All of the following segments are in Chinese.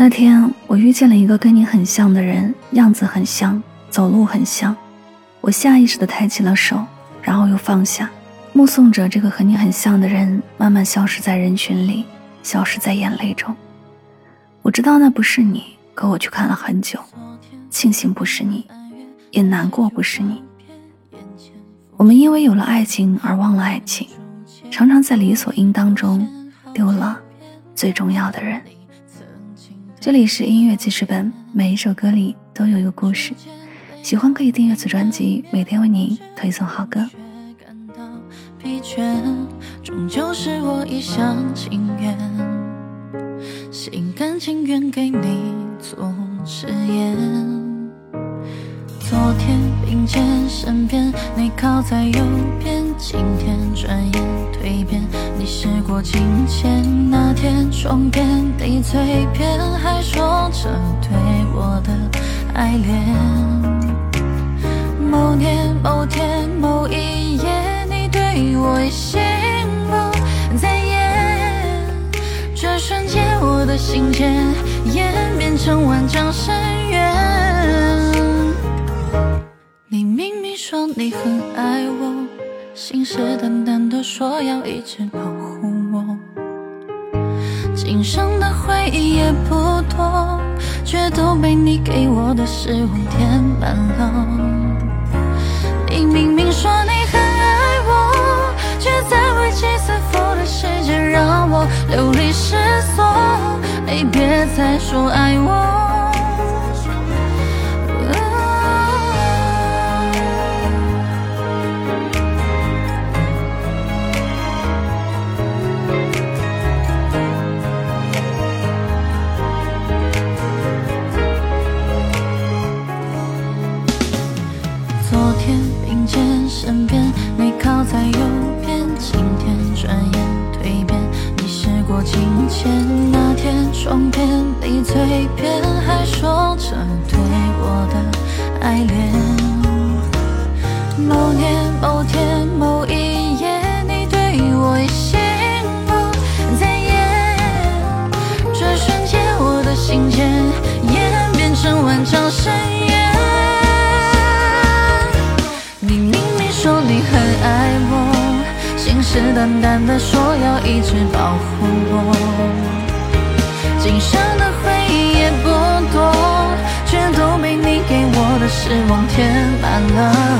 那天我遇见了一个跟你很像的人，样子很像，走路很像。我下意识地抬起了手，然后又放下，目送着这个和你很像的人慢慢消失在人群里，消失在眼泪中。我知道那不是你，可我却看了很久，庆幸不是你，也难过不是你。我们因为有了爱情而忘了爱情，常常在理所应当中丢了最重要的人。这里是音乐记事本，每一首歌里都有一个故事。喜欢可以订阅此专辑，每天为您推送好歌。疲倦，终究是我一厢情愿，心甘情愿给你做誓言。昨天并肩身边，你靠在右边，今天转眼蜕变，你时过境迁。那天窗边你嘴边还说着对我的爱恋。某年某天某一夜，你对我心不在焉，这瞬间我的心间演变成万丈深渊。你明明说你很爱我，信誓旦旦的说要一直保护我，今生的回忆也不多，却都被你给我的失望填满了。你明明说你很爱我，却在为几次负的时间让我流离失所。你别再说爱我。并肩身边，你靠在右边，今天转眼蜕变。你时过境迁，那天窗边，你嘴边还说着对我的爱恋。某年某天是淡淡的说要一直保护我，今生的回忆也不多，全都被你给我的失望填满了。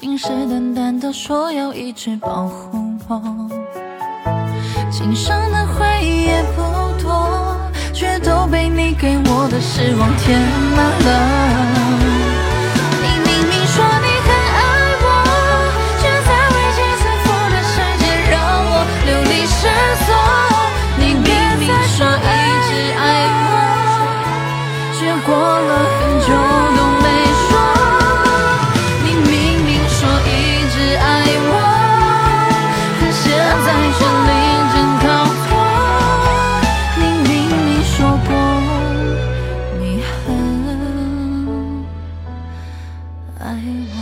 信誓旦旦的说要一直保护我，今生的回忆也不多，却都被你给我的失望填满了。你明明说你很爱我，却在危机四伏的世界让我流离失所。你明明说一直爱我，却过了很久。给我